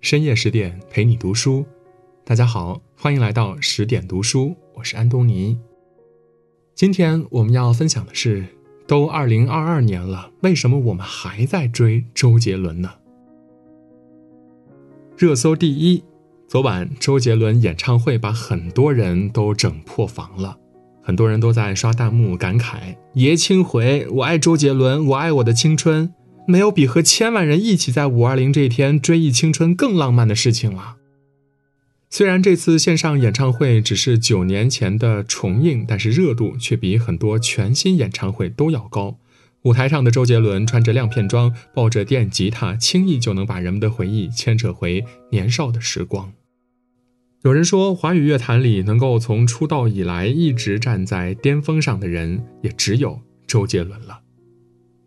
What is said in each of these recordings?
深夜十点陪你读书，大家好，欢迎来到十点读书，我是安东尼。今天我们要分享的是，都二零二二年了，为什么我们还在追周杰伦呢？热搜第一，昨晚周杰伦演唱会把很多人都整破防了，很多人都在刷弹幕感慨：“爷青回，我爱周杰伦，我爱我的青春。”没有比和千万人一起在五二零这一天追忆青春更浪漫的事情了。虽然这次线上演唱会只是九年前的重映，但是热度却比很多全新演唱会都要高。舞台上的周杰伦穿着亮片装，抱着电吉他，轻易就能把人们的回忆牵扯回年少的时光。有人说，华语乐坛里能够从出道以来一直站在巅峰上的人，也只有周杰伦了。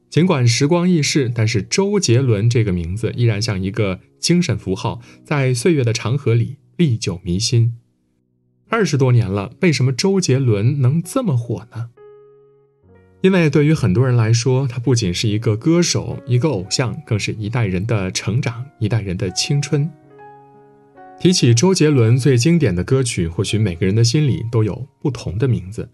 尽管时光易逝，但是周杰伦这个名字依然像一个精神符号，在岁月的长河里历久弥新。二十多年了，为什么周杰伦能这么火呢？因为对于很多人来说，他不仅是一个歌手、一个偶像，更是一代人的成长，一代人的青春。提起周杰伦最经典的歌曲，或许每个人的心里都有不同的名字。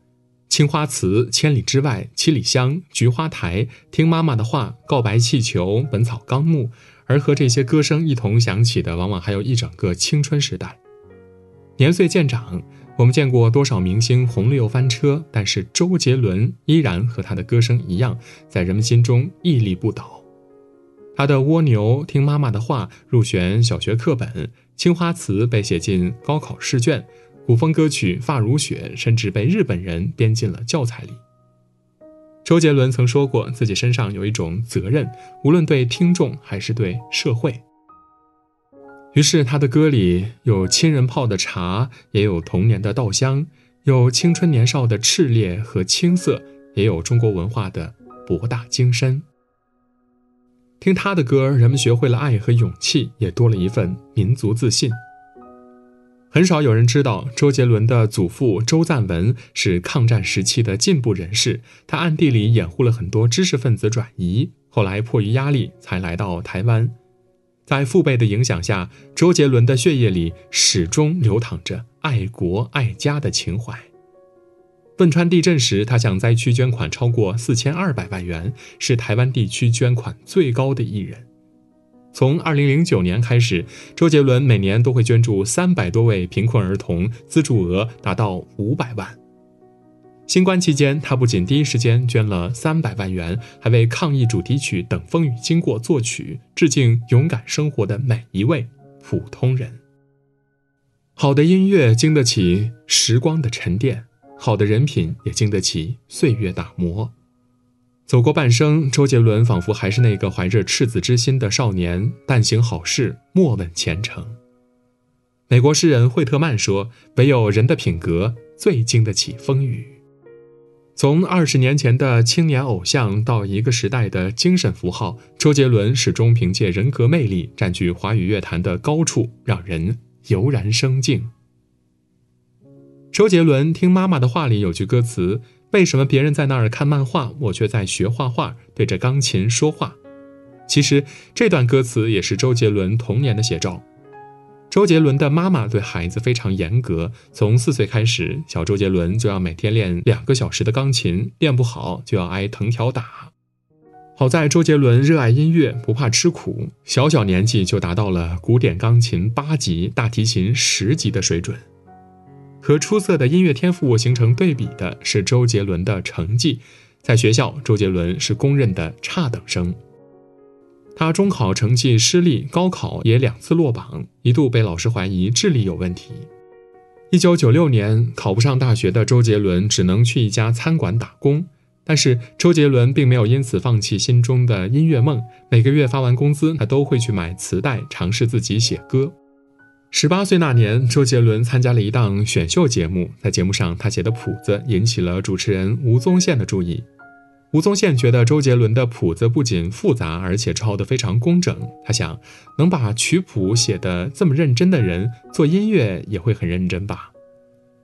青花瓷、千里之外、七里香、菊花台、听妈妈的话、告白气球、本草纲目，而和这些歌声一同响起的，往往还有一整个青春时代。年岁渐长，我们见过多少明星红了又翻车，但是周杰伦依然和他的歌声一样，在人们心中屹立不倒。他的蜗牛、听妈妈的话入选小学课本，青花瓷被写进高考试卷。古风歌曲《发如雪》甚至被日本人编进了教材里。周杰伦曾说过，自己身上有一种责任，无论对听众还是对社会。于是，他的歌里有亲人泡的茶，也有童年的稻香，有青春年少的炽烈和青涩，也有中国文化的博大精深。听他的歌，人们学会了爱和勇气，也多了一份民族自信。很少有人知道，周杰伦的祖父周赞文是抗战时期的进步人士，他暗地里掩护了很多知识分子转移，后来迫于压力才来到台湾。在父辈的影响下，周杰伦的血液里始终流淌着爱国爱家的情怀。汶川地震时，他向灾区捐款超过四千二百万元，是台湾地区捐款最高的艺人。从二零零九年开始，周杰伦每年都会捐助三百多位贫困儿童，资助额达到五百万。新冠期间，他不仅第一时间捐了三百万元，还为抗疫主题曲《等风雨经过》作曲，致敬勇敢生活的每一位普通人。好的音乐经得起时光的沉淀，好的人品也经得起岁月打磨。走过半生，周杰伦仿佛还是那个怀着赤子之心的少年。但行好事，莫问前程。美国诗人惠特曼说：“唯有人的品格最经得起风雨。”从二十年前的青年偶像到一个时代的精神符号，周杰伦始终凭借人格魅力占据华语乐坛的高处，让人油然生敬。周杰伦听妈妈的话里有句歌词。为什么别人在那儿看漫画，我却在学画画，对着钢琴说话？其实这段歌词也是周杰伦童年的写照。周杰伦的妈妈对孩子非常严格，从四岁开始，小周杰伦就要每天练两个小时的钢琴，练不好就要挨藤条打。好在周杰伦热爱音乐，不怕吃苦，小小年纪就达到了古典钢琴八级、大提琴十级的水准。和出色的音乐天赋形成对比的是周杰伦的成绩，在学校，周杰伦是公认的差等生。他中考成绩失利，高考也两次落榜，一度被老师怀疑智力有问题。一九九六年考不上大学的周杰伦只能去一家餐馆打工，但是周杰伦并没有因此放弃心中的音乐梦，每个月发完工资，他都会去买磁带，尝试自己写歌。十八岁那年，周杰伦参加了一档选秀节目，在节目上，他写的谱子引起了主持人吴宗宪的注意。吴宗宪觉得周杰伦的谱子不仅复杂，而且抄得非常工整。他想，能把曲谱写得这么认真的人，做音乐也会很认真吧。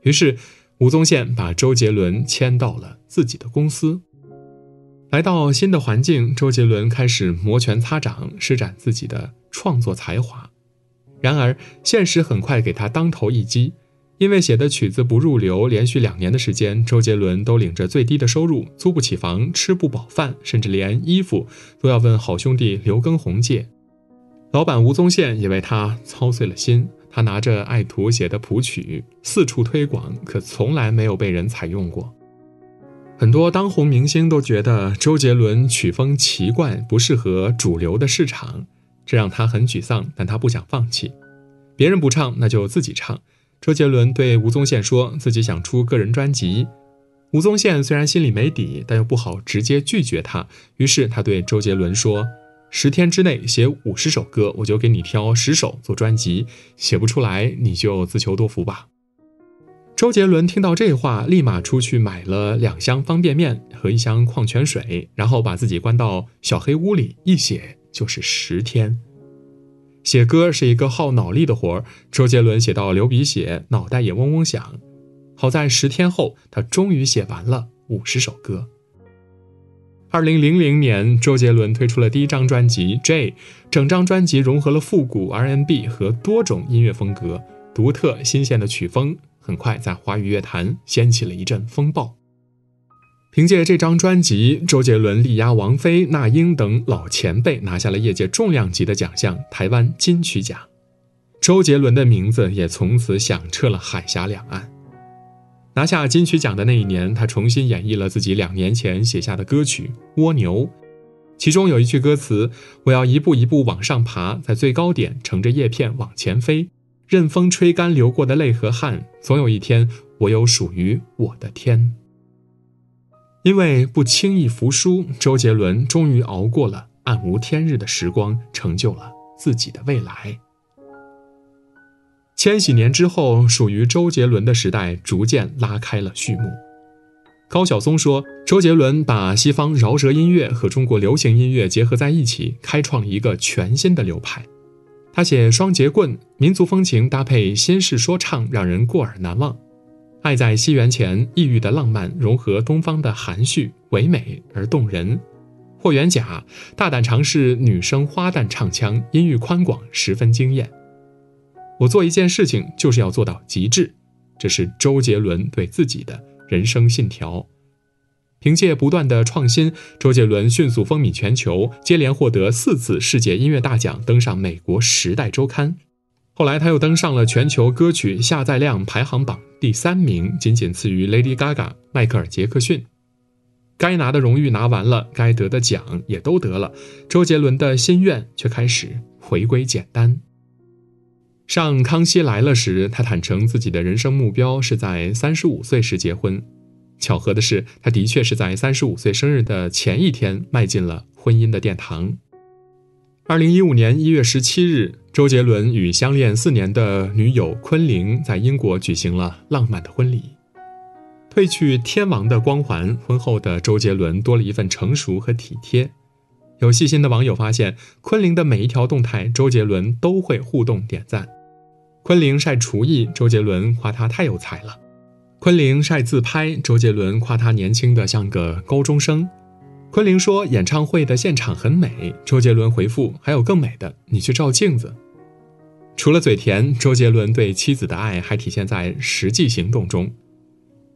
于是，吴宗宪把周杰伦签到了自己的公司。来到新的环境，周杰伦开始摩拳擦掌，施展自己的创作才华。然而，现实很快给他当头一击。因为写的曲子不入流，连续两年的时间，周杰伦都领着最低的收入，租不起房，吃不饱饭，甚至连衣服都要问好兄弟刘畊宏借。老板吴宗宪也为他操碎了心。他拿着爱徒写的谱曲四处推广，可从来没有被人采用过。很多当红明星都觉得周杰伦曲风奇怪，不适合主流的市场，这让他很沮丧。但他不想放弃，别人不唱，那就自己唱。周杰伦对吴宗宪说自己想出个人专辑，吴宗宪虽然心里没底，但又不好直接拒绝他，于是他对周杰伦说：“十天之内写五十首歌，我就给你挑十首做专辑；写不出来，你就自求多福吧。”周杰伦听到这话，立马出去买了两箱方便面和一箱矿泉水，然后把自己关到小黑屋里，一写就是十天。写歌是一个耗脑力的活儿，周杰伦写到流鼻血，脑袋也嗡嗡响。好在十天后，他终于写完了五十首歌。二零零零年，周杰伦推出了第一张专辑《J》，整张专辑融合了复古 R&B 和多种音乐风格，独特新鲜的曲风很快在华语乐坛掀起了一阵风暴。凭借这张专辑，周杰伦力压王菲、那英等老前辈，拿下了业界重量级的奖项——台湾金曲奖。周杰伦的名字也从此响彻了海峡两岸。拿下金曲奖的那一年，他重新演绎了自己两年前写下的歌曲《蜗牛》，其中有一句歌词：“我要一步一步往上爬，在最高点乘着叶片往前飞，任风吹干流过的泪和汗，总有一天，我有属于我的天。”因为不轻易服输，周杰伦终于熬过了暗无天日的时光，成就了自己的未来。千禧年之后，属于周杰伦的时代逐渐拉开了序幕。高晓松说：“周杰伦把西方饶舌音乐和中国流行音乐结合在一起，开创了一个全新的流派。他写双截棍，民族风情搭配新式说唱，让人过耳难忘。”爱在西元前，异域的浪漫融合东方的含蓄，唯美而动人。霍元甲大胆尝试女声花旦唱腔，音域宽广，十分惊艳。我做一件事情就是要做到极致，这是周杰伦对自己的人生信条。凭借不断的创新，周杰伦迅速风靡全球，接连获得四次世界音乐大奖，登上美国《时代周刊》。后来他又登上了全球歌曲下载量排行榜第三名，仅仅次于 Lady Gaga、迈克尔·杰克逊。该拿的荣誉拿完了，该得的奖也都得了，周杰伦的心愿却开始回归简单。上《康熙来了》时，他坦诚自己的人生目标是在三十五岁时结婚。巧合的是，他的确是在三十五岁生日的前一天迈进了婚姻的殿堂。二零一五年一月十七日，周杰伦与相恋四年的女友昆凌在英国举行了浪漫的婚礼。褪去天王的光环，婚后的周杰伦多了一份成熟和体贴。有细心的网友发现，昆凌的每一条动态，周杰伦都会互动点赞。昆凌晒厨艺，周杰伦夸她太有才了；昆凌晒自拍，周杰伦夸她年轻的像个高中生。昆凌说：“演唱会的现场很美。”周杰伦回复：“还有更美的，你去照镜子。”除了嘴甜，周杰伦对妻子的爱还体现在实际行动中。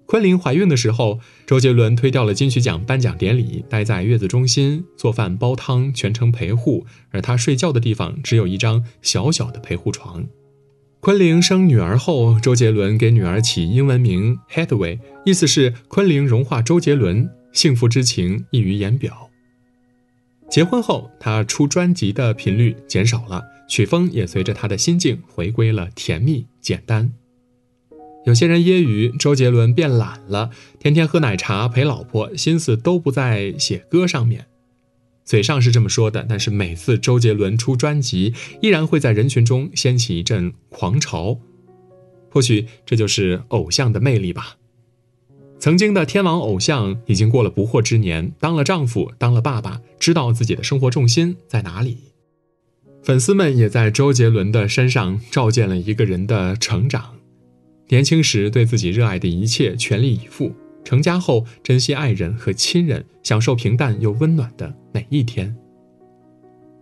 昆凌怀孕的时候，周杰伦推掉了金曲奖颁奖典礼，待在月子中心做饭煲汤，全程陪护。而他睡觉的地方只有一张小小的陪护床。昆凌生女儿后，周杰伦给女儿起英文名 Hathaway，意思是昆凌融化周杰伦。幸福之情溢于言表。结婚后，他出专辑的频率减少了，曲风也随着他的心境回归了甜蜜简单。有些人揶揄周杰伦变懒了，天天喝奶茶陪老婆，心思都不在写歌上面。嘴上是这么说的，但是每次周杰伦出专辑，依然会在人群中掀起一阵狂潮。或许这就是偶像的魅力吧。曾经的天王偶像已经过了不惑之年，当了丈夫，当了爸爸，知道自己的生活重心在哪里。粉丝们也在周杰伦的身上照见了一个人的成长：年轻时对自己热爱的一切全力以赴，成家后珍惜爱人和亲人，享受平淡又温暖的每一天。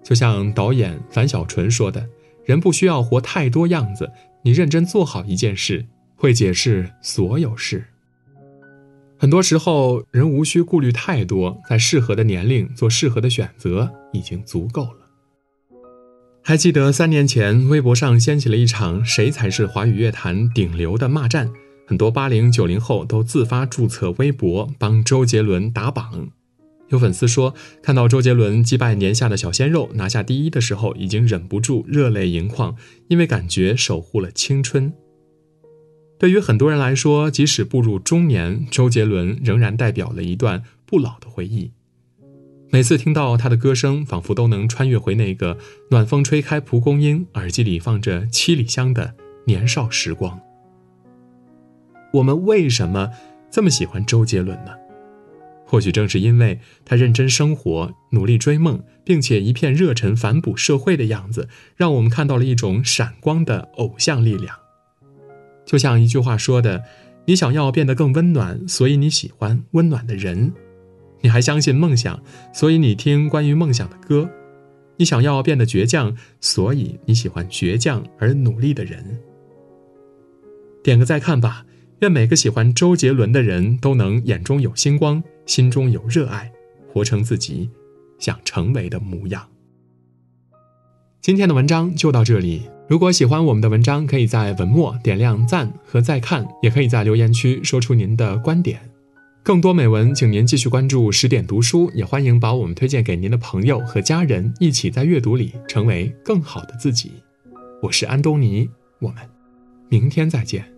就像导演樊小纯说的：“人不需要活太多样子，你认真做好一件事，会解释所有事。很多时候，人无需顾虑太多，在适合的年龄做适合的选择已经足够了。”还记得三年前，微博上掀起了一场“谁才是华语乐坛顶流”的骂战。很多八零九零后都自发注册微博帮周杰伦打榜。有粉丝说，看到周杰伦击败年下的小鲜肉拿下第一的时候，已经忍不住热泪盈眶，因为感觉守护了青春。对于很多人来说，即使步入中年，周杰伦仍然代表了一段不老的回忆。每次听到他的歌声，仿佛都能穿越回那个暖风吹开蒲公英，耳机里放着七里香的年少时光。我们为什么这么喜欢周杰伦呢？或许正是因为他认真生活、努力追梦，并且一片热忱反哺社会的样子，让我们看到了一种闪光的偶像力量。就像一句话说的：“你想要变得更温暖，所以你喜欢温暖的人；你还相信梦想，所以你听关于梦想的歌；你想要变得倔强，所以你喜欢倔强而努力的人。”点个再看吧。愿每个喜欢周杰伦的人都能眼中有星光，心中有热爱，活成自己想成为的模样。今天的文章就到这里。如果喜欢我们的文章，可以在文末点亮赞和再看，也可以在留言区说出您的观点。更多美文，请您继续关注十点读书，也欢迎把我们推荐给您的朋友和家人，一起在阅读里成为更好的自己。我是安东尼，我们明天再见。